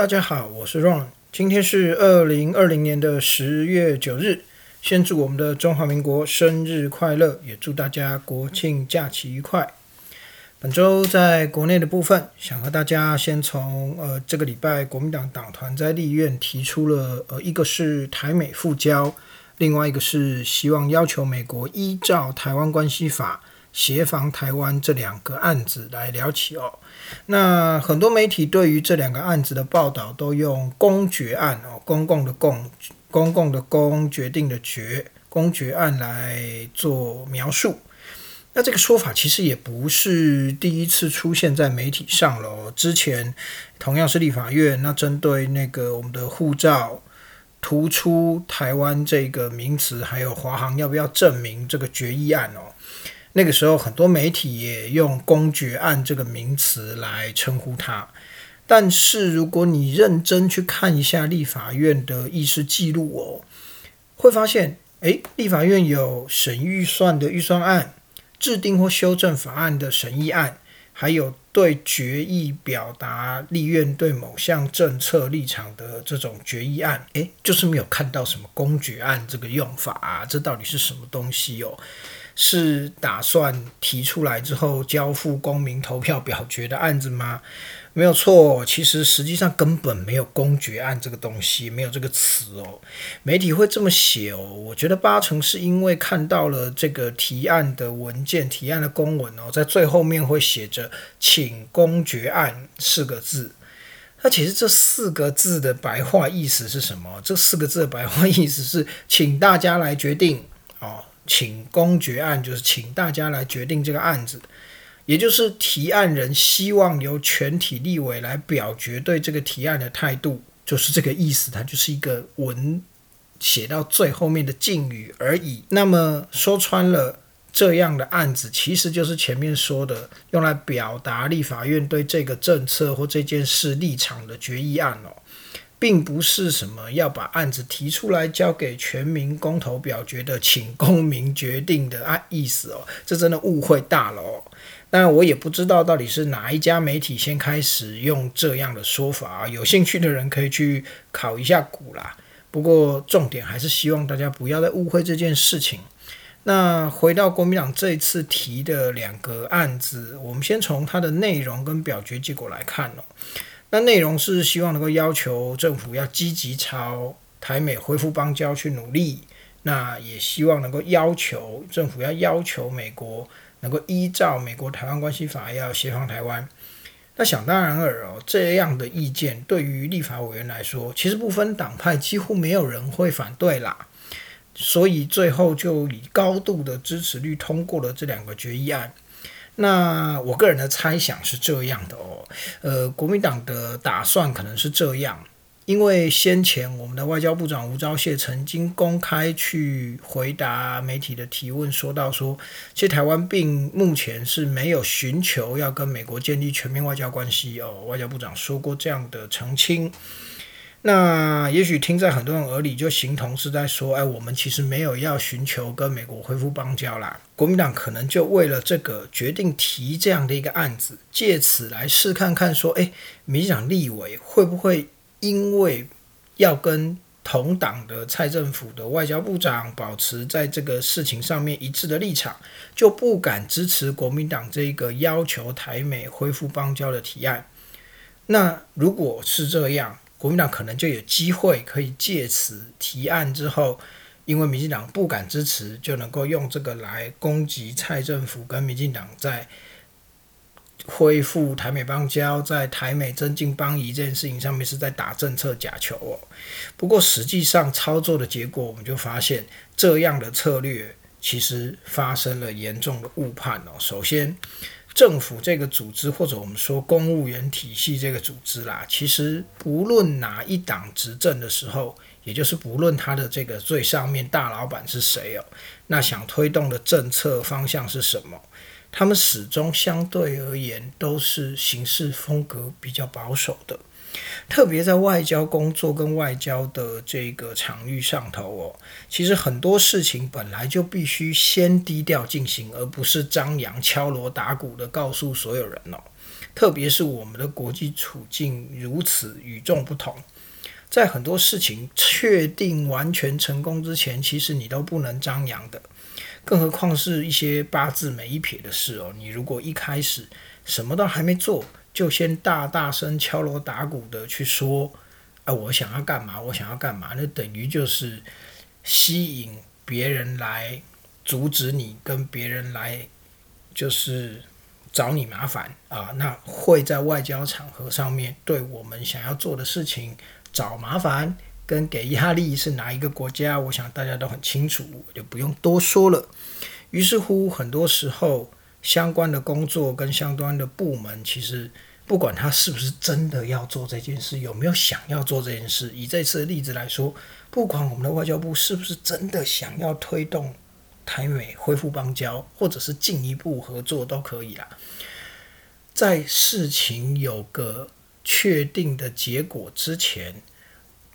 大家好，我是 Ron，今天是二零二零年的十月九日，先祝我们的中华民国生日快乐，也祝大家国庆假期愉快。本周在国内的部分，想和大家先从呃这个礼拜国民党党团在立院提出了呃一个是台美复交，另外一个是希望要求美国依照《台湾关系法》协防台湾这两个案子来聊起哦。那很多媒体对于这两个案子的报道都用公决案哦，公共的公，公共的公，决定的决，公决案来做描述。那这个说法其实也不是第一次出现在媒体上了。哦之前同样是立法院，那针对那个我们的护照突出台湾这个名词，还有华航要不要证明这个决议案哦，那个时候很多媒体也用公决案这个名词来称呼它。但是如果你认真去看一下立法院的议事记录哦，会发现，诶，立法院有审预算的预算案。制定或修正法案的审议案，还有对决议表达立院对某项政策立场的这种决议案，诶，就是没有看到什么公决案这个用法啊，这到底是什么东西哦？是打算提出来之后交付公民投票表决的案子吗？没有错，其实实际上根本没有公决案这个东西，没有这个词哦。媒体会这么写哦，我觉得八成是因为看到了这个提案的文件、提案的公文哦，在最后面会写着“请公决案”四个字。那其实这四个字的白话意思是什么？这四个字的白话意思是请大家来决定哦。请公决案就是请大家来决定这个案子，也就是提案人希望由全体立委来表决对这个提案的态度，就是这个意思。它就是一个文写到最后面的敬语而已。那么说穿了，这样的案子其实就是前面说的用来表达立法院对这个政策或这件事立场的决议案哦。并不是什么要把案子提出来交给全民公投表决的，请公民决定的啊意思哦，这真的误会大了哦。当然，我也不知道到底是哪一家媒体先开始用这样的说法啊。有兴趣的人可以去考一下股啦。不过重点还是希望大家不要再误会这件事情。那回到国民党这一次提的两个案子，我们先从它的内容跟表决结果来看哦。那内容是希望能够要求政府要积极朝台美恢复邦交去努力，那也希望能够要求政府要要求美国能够依照美国台湾关系法要协防台湾。那想当然尔哦，这样的意见对于立法委员来说，其实不分党派，几乎没有人会反对啦。所以最后就以高度的支持率通过了这两个决议案。那我个人的猜想是这样的哦，呃，国民党的打算可能是这样，因为先前我们的外交部长吴钊燮曾经公开去回答媒体的提问，说到说，其实台湾并目前是没有寻求要跟美国建立全面外交关系哦，外交部长说过这样的澄清。那也许听在很多人耳里，就形同是在说，哎，我们其实没有要寻求跟美国恢复邦交啦。国民党可能就为了这个决定提这样的一个案子，借此来试看看，说，哎，民进党立委会不会因为要跟同党的蔡政府的外交部长保持在这个事情上面一致的立场，就不敢支持国民党这个要求台美恢复邦交的提案？那如果是这样，国民党可能就有机会可以借此提案之后，因为民进党不敢支持，就能够用这个来攻击蔡政府跟民进党在恢复台美邦交、在台美增进邦谊这件事情上面是在打政策假球哦。不过实际上操作的结果，我们就发现这样的策略其实发生了严重的误判哦。首先，政府这个组织，或者我们说公务员体系这个组织啦，其实不论哪一党执政的时候，也就是不论他的这个最上面大老板是谁哦，那想推动的政策方向是什么，他们始终相对而言都是行事风格比较保守的。特别在外交工作跟外交的这个场域上头哦，其实很多事情本来就必须先低调进行，而不是张扬敲锣打鼓的告诉所有人哦。特别是我们的国际处境如此与众不同，在很多事情确定完全成功之前，其实你都不能张扬的。更何况是一些八字没一撇的事哦。你如果一开始什么都还没做，就先大大声敲锣打鼓的去说，啊，我想要干嘛，我想要干嘛，那等于就是吸引别人来阻止你，跟别人来就是找你麻烦啊。那会在外交场合上面对我们想要做的事情找麻烦。跟给压力是哪一个国家？我想大家都很清楚，就不用多说了。于是乎，很多时候相关的工作跟相关的部门，其实不管他是不是真的要做这件事，有没有想要做这件事。以这次的例子来说，不管我们的外交部是不是真的想要推动台美恢复邦交，或者是进一步合作都可以啦。在事情有个确定的结果之前。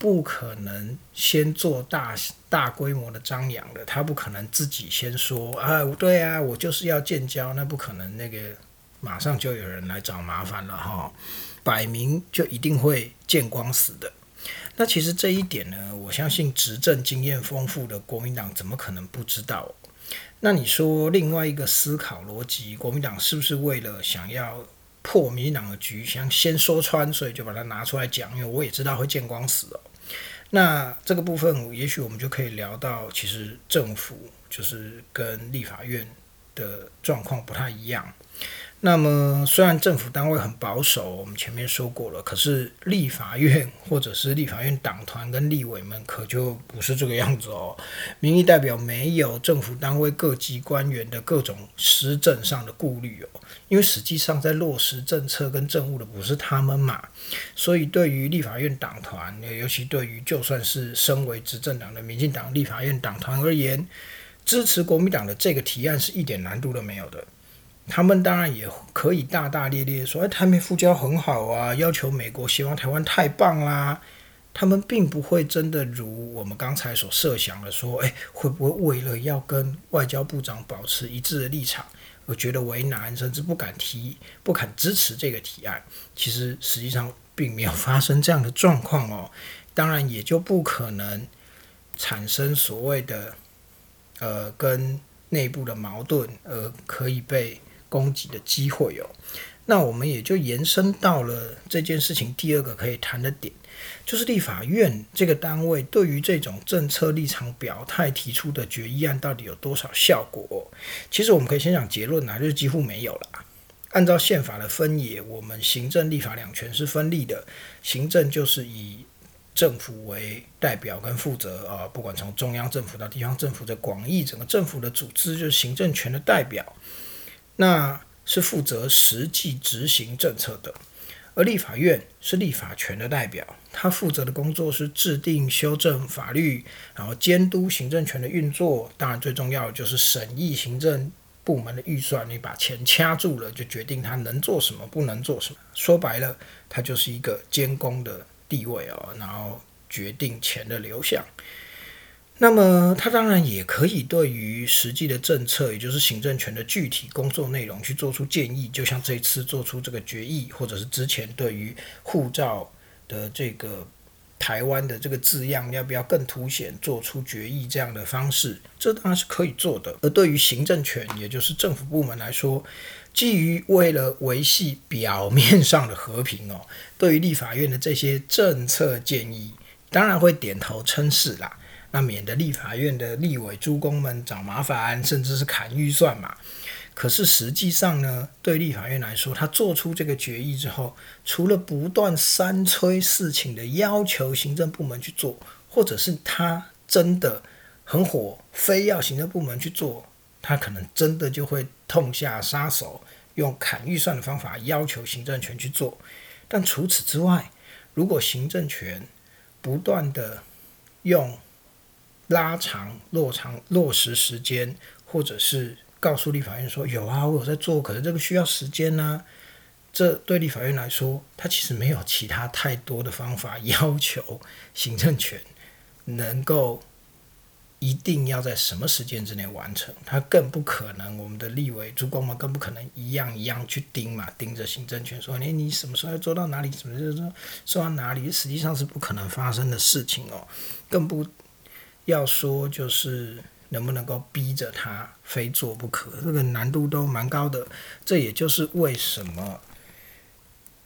不可能先做大大规模的张扬的，他不可能自己先说啊，对啊，我就是要建交，那不可能，那个马上就有人来找麻烦了哈，摆明就一定会见光死的。那其实这一点呢，我相信执政经验丰富的国民党怎么可能不知道？那你说另外一个思考逻辑，国民党是不是为了想要？破民党的局，想先说穿，所以就把它拿出来讲，因为我也知道会见光死哦。那这个部分，也许我们就可以聊到，其实政府就是跟立法院的状况不太一样。那么，虽然政府单位很保守，我们前面说过了，可是立法院或者是立法院党团跟立委们可就不是这个样子哦。民意代表没有政府单位各级官员的各种施政上的顾虑哦，因为实际上在落实政策跟政务的不是他们嘛，所以对于立法院党团，尤其对于就算是身为执政党的民进党立法院党团而言，支持国民党的这个提案是一点难度都没有的。他们当然也可以大大咧咧说：“哎，台美复交很好啊，要求美国希望台湾太棒啦。”他们并不会真的如我们刚才所设想的说：“哎，会不会为了要跟外交部长保持一致的立场，而觉得为难，甚至不敢提、不敢支持这个提案？”其实实际上并没有发生这样的状况哦。当然也就不可能产生所谓的呃跟内部的矛盾，而可以被。攻击的机会哦，那我们也就延伸到了这件事情第二个可以谈的点，就是立法院这个单位对于这种政策立场表态提出的决议案到底有多少效果？其实我们可以先讲结论啊，就是几乎没有了。按照宪法的分野，我们行政立法两权是分立的，行政就是以政府为代表跟负责啊，不管从中央政府到地方政府的广义整个政府的组织，就是行政权的代表。那是负责实际执行政策的，而立法院是立法权的代表，他负责的工作是制定、修正法律，然后监督行政权的运作。当然，最重要的就是审议行政部门的预算。你把钱掐住了，就决定他能做什么，不能做什么。说白了，他就是一个监工的地位哦，然后决定钱的流向。那么，他当然也可以对于实际的政策，也就是行政权的具体工作内容去做出建议，就像这次做出这个决议，或者是之前对于护照的这个台湾的这个字样要不要更凸显，做出决议这样的方式，这当然是可以做的。而对于行政权，也就是政府部门来说，基于为了维系表面上的和平哦，对于立法院的这些政策建议，当然会点头称是啦。那免得立法院的立委诸公们找麻烦，甚至是砍预算嘛。可是实际上呢，对立法院来说，他做出这个决议之后，除了不断三催四请的要求行政部门去做，或者是他真的很火，非要行政部门去做，他可能真的就会痛下杀手，用砍预算的方法要求行政权去做。但除此之外，如果行政权不断的用拉长落长落实时间，或者是告诉立法院说有啊，我有在做，可是这个需要时间呢。这对立法院来说，它其实没有其他太多的方法要求行政权能够一定要在什么时间之内完成，他更不可能，我们的立委主公们更不可能一样一样去盯嘛，盯着行政权说，哎，你什么时候要做到哪里，什么时候做到哪里，实际上是不可能发生的事情哦，更不要说就是能不能够逼着他非做不可，这个难度都蛮高的，这也就是为什么。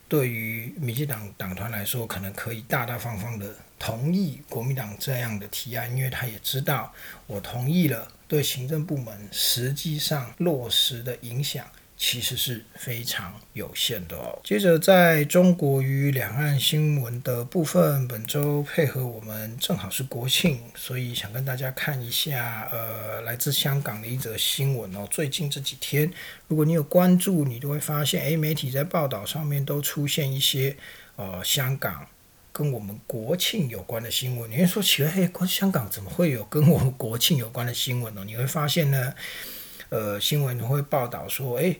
对于民进党党团来说，可能可以大大方方的同意国民党这样的提案，因为他也知道我同意了，对行政部门实际上落实的影响。其实是非常有限的哦。接着，在中国与两岸新闻的部分，本周配合我们正好是国庆，所以想跟大家看一下，呃，来自香港的一则新闻哦。最近这几天，如果你有关注，你都会发现，诶，媒体在报道上面都出现一些，呃，香港跟我们国庆有关的新闻。你会说奇怪，嘿，关香港怎么会有跟我们国庆有关的新闻呢？你会发现呢，呃，新闻会报道说，诶。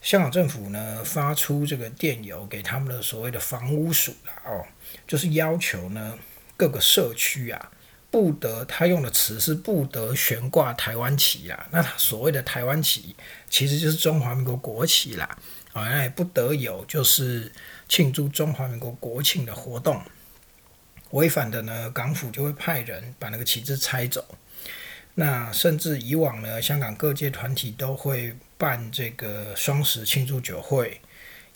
香港政府呢发出这个电邮给他们的所谓的房屋署啦，哦，就是要求呢各个社区啊不得，他用的词是不得悬挂台湾旗啊。那所谓的台湾旗其实就是中华民国国旗啦，啊，那也不得有就是庆祝中华民国国庆的活动。违反的呢，港府就会派人把那个旗帜拆走。那甚至以往呢，香港各界团体都会。办这个双十庆祝酒会，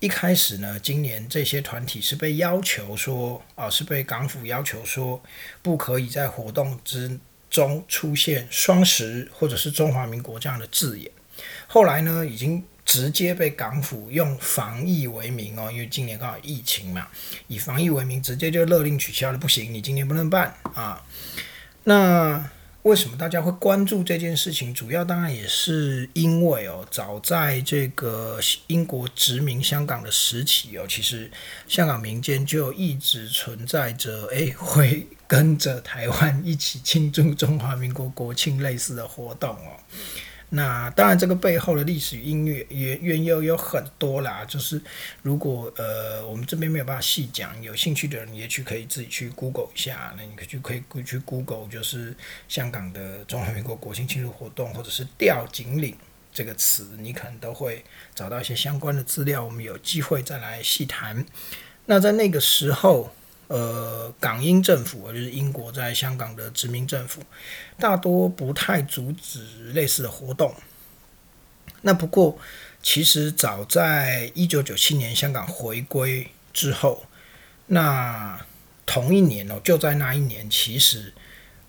一开始呢，今年这些团体是被要求说，啊，是被港府要求说，不可以在活动之中出现“双十”或者是“中华民国”这样的字眼。后来呢，已经直接被港府用防疫为名哦，因为今年刚好疫情嘛，以防疫为名，直接就勒令取消了，不行，你今年不能办啊。那。为什么大家会关注这件事情？主要当然也是因为哦，早在这个英国殖民香港的时期哦，其实香港民间就一直存在着，诶，会跟着台湾一起庆祝中华民国国庆类似的活动哦。那当然，这个背后的历史音乐原原由有很多啦。就是如果呃我们这边没有办法细讲，有兴趣的人也许可以自己去 Google 一下。那你可以去可以去 Google，就是香港的中华民国国庆庆祝活动，或者是吊颈岭这个词，你可能都会找到一些相关的资料。我们有机会再来细谈。那在那个时候。呃，港英政府，就是英国在香港的殖民政府，大多不太阻止类似的活动。那不过，其实早在一九九七年香港回归之后，那同一年哦，就在那一年，其实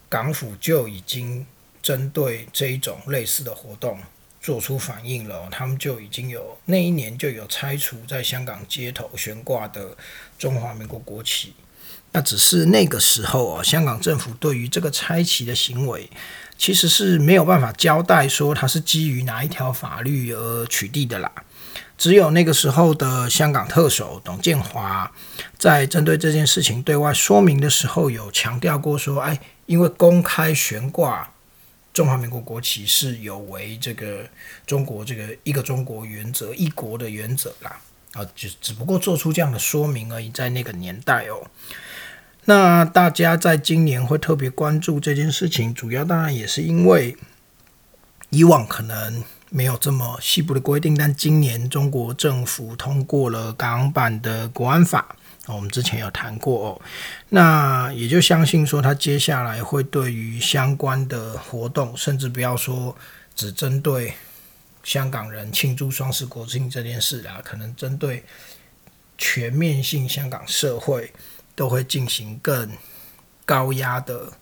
港府就已经针对这一种类似的活动做出反应了。他们就已经有那一年就有拆除在香港街头悬挂的中华民国国旗。那只是那个时候哦，香港政府对于这个拆旗的行为，其实是没有办法交代说它是基于哪一条法律而取缔的啦。只有那个时候的香港特首董建华，在针对这件事情对外说明的时候，有强调过说，哎，因为公开悬挂中华民国国旗是有违这个中国这个一个中国原则、一国的原则啦。啊，就只不过做出这样的说明而已，在那个年代哦。那大家在今年会特别关注这件事情，主要当然也是因为以往可能没有这么细部的规定，但今年中国政府通过了港版的国安法，我们之前有谈过哦，那也就相信说，他接下来会对于相关的活动，甚至不要说只针对香港人庆祝双十国庆这件事啊，可能针对全面性香港社会。都会进行更高压的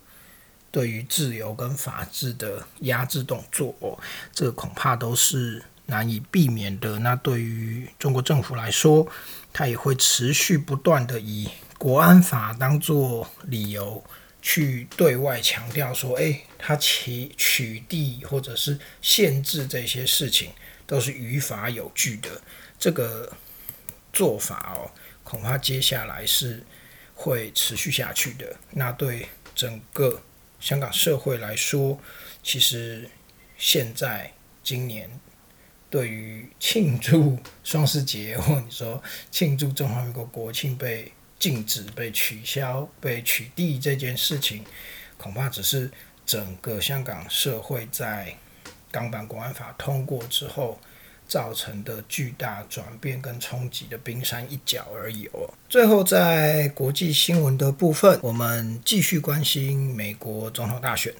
对于自由跟法治的压制动作，哦这个恐怕都是难以避免的。那对于中国政府来说，它也会持续不断的以国安法当做理由去对外强调说，诶，它其取缔或者是限制这些事情都是于法有据的。这个做法哦，恐怕接下来是。会持续下去的。那对整个香港社会来说，其实现在今年对于庆祝双十节，或你说庆祝中华民国国庆被禁止、被取消、被取缔这件事情，恐怕只是整个香港社会在港版国安法通过之后造成的巨大转变跟冲击的冰山一角而已哦。最后，在国际新闻的部分，我们继续关心美国总统大选。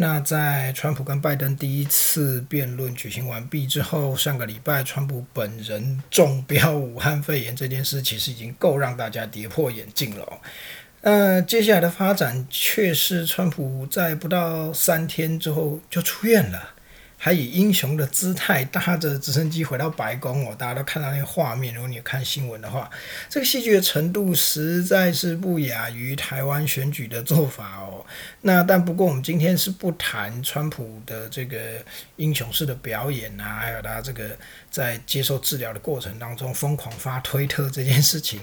那在川普跟拜登第一次辩论举行完毕之后，上个礼拜川普本人中标武汉肺炎这件事，其实已经够让大家跌破眼镜了。那接下来的发展却是川普在不到三天之后就出院了。还以英雄的姿态搭着直升机回到白宫哦，大家都看到那个画面。如果你看新闻的话，这个戏剧的程度实在是不亚于台湾选举的做法哦。那但不过我们今天是不谈川普的这个英雄式的表演啊，还有他这个在接受治疗的过程当中疯狂发推特这件事情。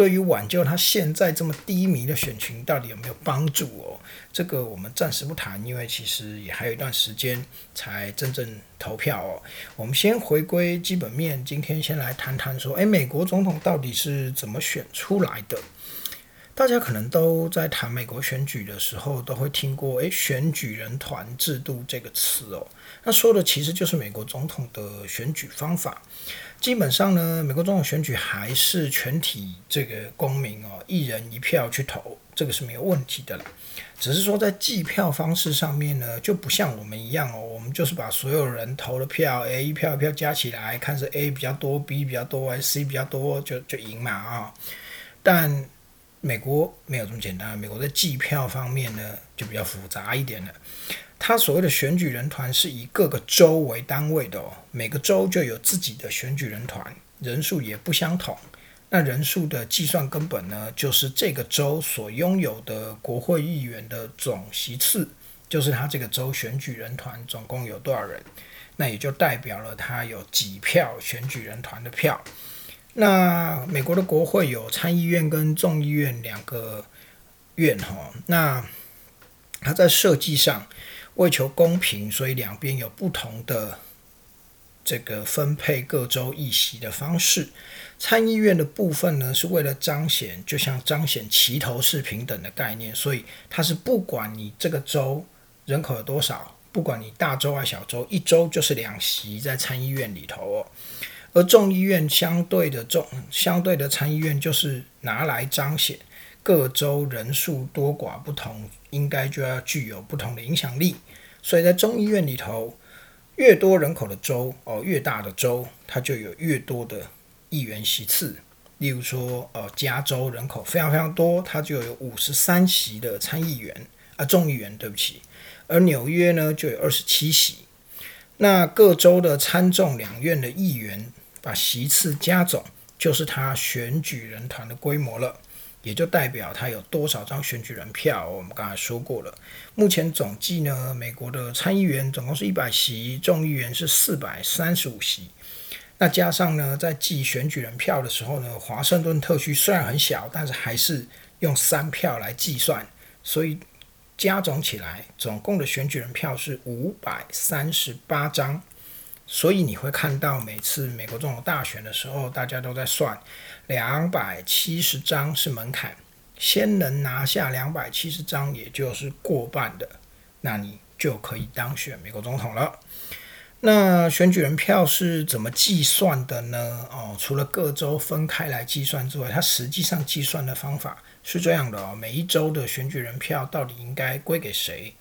对于挽救他现在这么低迷的选群，到底有没有帮助哦？这个我们暂时不谈，因为其实也还有一段时间才真正投票哦。我们先回归基本面，今天先来谈谈说，诶，美国总统到底是怎么选出来的？大家可能都在谈美国选举的时候，都会听过“诶，选举人团制度”这个词哦。那说的其实就是美国总统的选举方法。基本上呢，美国总统选举还是全体这个公民哦，一人一票去投，这个是没有问题的了。只是说在计票方式上面呢，就不像我们一样哦，我们就是把所有人投的票，诶，一票一票加起来，看是 A 比较多，B 比较多，还是 C 比较多，就就赢嘛啊。但美国没有这么简单，美国在计票方面呢就比较复杂一点了。它所谓的选举人团是以各个州为单位的哦，每个州就有自己的选举人团，人数也不相同。那人数的计算根本呢，就是这个州所拥有的国会议员的总席次，就是他这个州选举人团总共有多少人，那也就代表了他有几票选举人团的票。那美国的国会有参议院跟众议院两个院哈，那它在设计上为求公平，所以两边有不同的这个分配各州议席的方式。参议院的部分呢，是为了彰显，就像彰显齐头式平等的概念，所以它是不管你这个州人口有多少，不管你大州还小州，一州就是两席在参议院里头哦。而众议院相对的众相对的参议院就是拿来彰显各州人数多寡不同，应该就要具有不同的影响力。所以在众议院里头，越多人口的州哦，越大的州，它就有越多的议员席次。例如说，呃，加州人口非常非常多，它就有五十三席的参议员啊，众议员，对不起。而纽约呢，就有二十七席。那各州的参众两院的议员。把席次加总，就是他选举人团的规模了，也就代表他有多少张选举人票。我们刚才说过了，目前总计呢，美国的参议员总共是一百席，众议员是四百三十五席。那加上呢，在计选举人票的时候呢，华盛顿特区虽然很小，但是还是用三票来计算，所以加总起来，总共的选举人票是五百三十八张。所以你会看到，每次美国总统大选的时候，大家都在算两百七十张是门槛，先能拿下两百七十张，也就是过半的，那你就可以当选美国总统了。那选举人票是怎么计算的呢？哦，除了各州分开来计算之外，它实际上计算的方法是这样的哦：每一州的选举人票到底应该归给谁？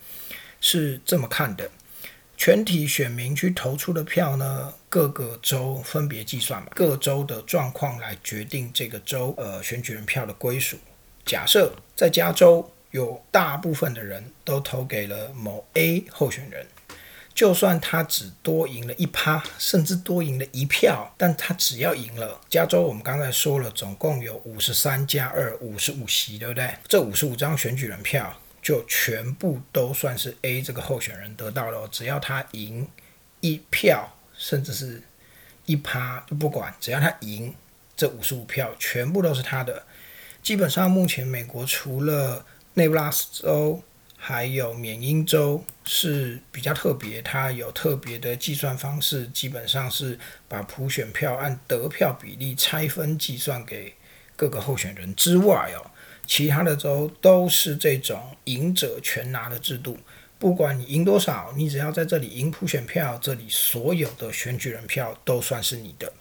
是这么看的。全体选民去投出的票呢，各个州分别计算嘛，各州的状况来决定这个州呃选举人票的归属。假设在加州有大部分的人都投给了某 A 候选人，就算他只多赢了一趴，甚至多赢了一票，但他只要赢了，加州我们刚才说了，总共有五十三加二，五十五席，对不对？这五十五张选举人票。就全部都算是 A 这个候选人得到了，只要他赢一票，甚至是一趴就不管，只要他赢这五十五票，全部都是他的。基本上目前美国除了内布拉斯州还有缅因州是比较特别，它有特别的计算方式，基本上是把普选票按得票比例拆分计算给各个候选人之外哦。其他的州都是这种赢者全拿的制度，不管你赢多少，你只要在这里赢普选票，这里所有的选举人票都算是你的。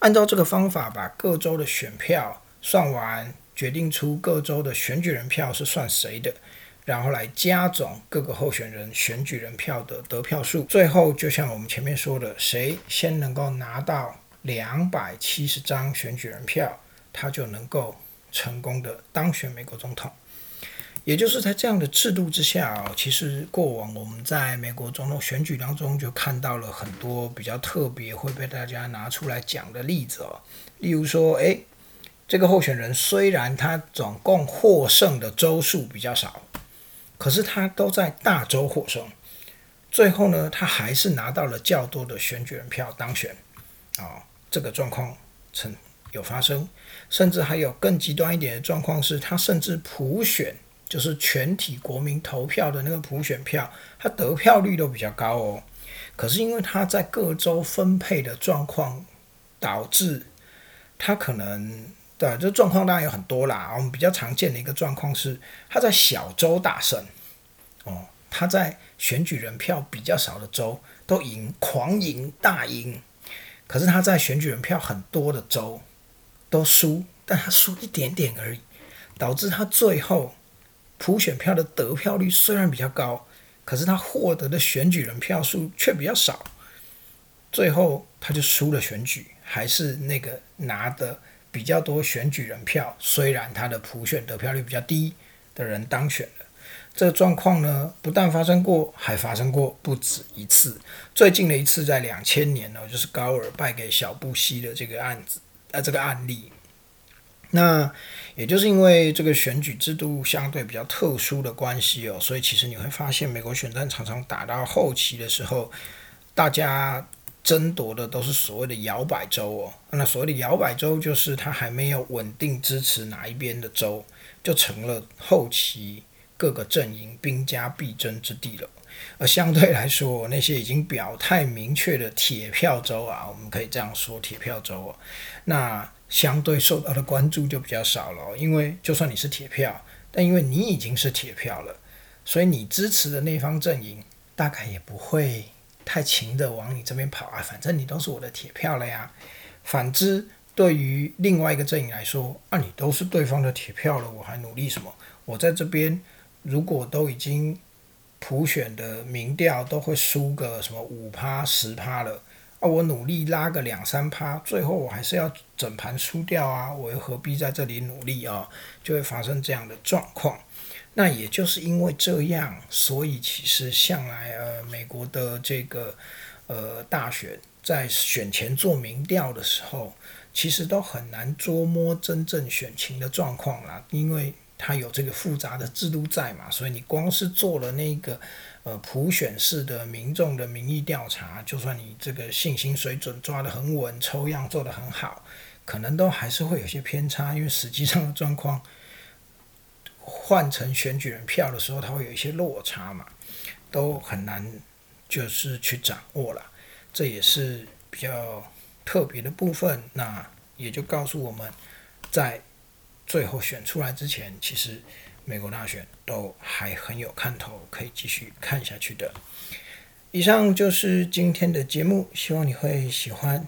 按照这个方法，把各州的选票算完，决定出各州的选举人票是算谁的，然后来加总各个候选人选举人票的得票数。最后，就像我们前面说的，谁先能够拿到两百七十张选举人票，他就能够成功的当选美国总统。也就是在这样的制度之下啊，其实过往我们在美国总统选举当中就看到了很多比较特别会被大家拿出来讲的例子哦。例如说，诶，这个候选人虽然他总共获胜的州数比较少，可是他都在大州获胜，最后呢，他还是拿到了较多的选举人票当选啊。这个状况曾有发生，甚至还有更极端一点的状况是，他甚至普选。就是全体国民投票的那个普选票，他得票率都比较高哦。可是因为他在各州分配的状况，导致他可能对这状况当然有很多啦。我们比较常见的一个状况是，他在小州大胜哦，他在选举人票比较少的州都赢，狂赢大赢。可是他在选举人票很多的州都输，但他输一点点而已，导致他最后。普选票的得票率虽然比较高，可是他获得的选举人票数却比较少，最后他就输了选举，还是那个拿的比较多选举人票，虽然他的普选得票率比较低的人当选了。这个状况呢，不但发生过，还发生过不止一次。最近的一次在两千年呢，就是高尔败给小布希的这个案子，呃，这个案例。那也就是因为这个选举制度相对比较特殊的关系哦，所以其实你会发现，美国选战常常打到后期的时候，大家争夺的都是所谓的摇摆州哦。那所谓的摇摆州，就是它还没有稳定支持哪一边的州，就成了后期各个阵营兵家必争之地了。而相对来说，那些已经表态明确的铁票州啊，我们可以这样说，铁票州哦，那。相对受到的关注就比较少了，因为就算你是铁票，但因为你已经是铁票了，所以你支持的那方阵营大概也不会太勤的往你这边跑啊，反正你都是我的铁票了呀。反之，对于另外一个阵营来说，啊，你都是对方的铁票了，我还努力什么？我在这边如果都已经普选的民调都会输个什么五趴十趴了。啊，我努力拉个两三趴，最后我还是要整盘输掉啊！我又何必在这里努力啊？就会发生这样的状况。那也就是因为这样，所以其实向来呃，美国的这个呃大选在选前做民调的时候，其实都很难捉摸真正选情的状况啦，因为它有这个复杂的制度在嘛，所以你光是做了那个。呃，普选式的民众的民意调查，就算你这个信心水准抓得很稳，抽样做得很好，可能都还是会有些偏差，因为实际上的状况换成选举人票的时候，它会有一些落差嘛，都很难就是去掌握了，这也是比较特别的部分。那也就告诉我们，在最后选出来之前，其实。美国大选都还很有看头，可以继续看下去的。以上就是今天的节目，希望你会喜欢。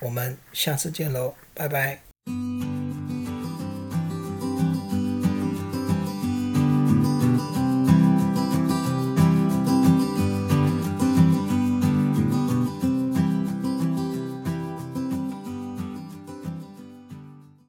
我们下次见喽，拜拜。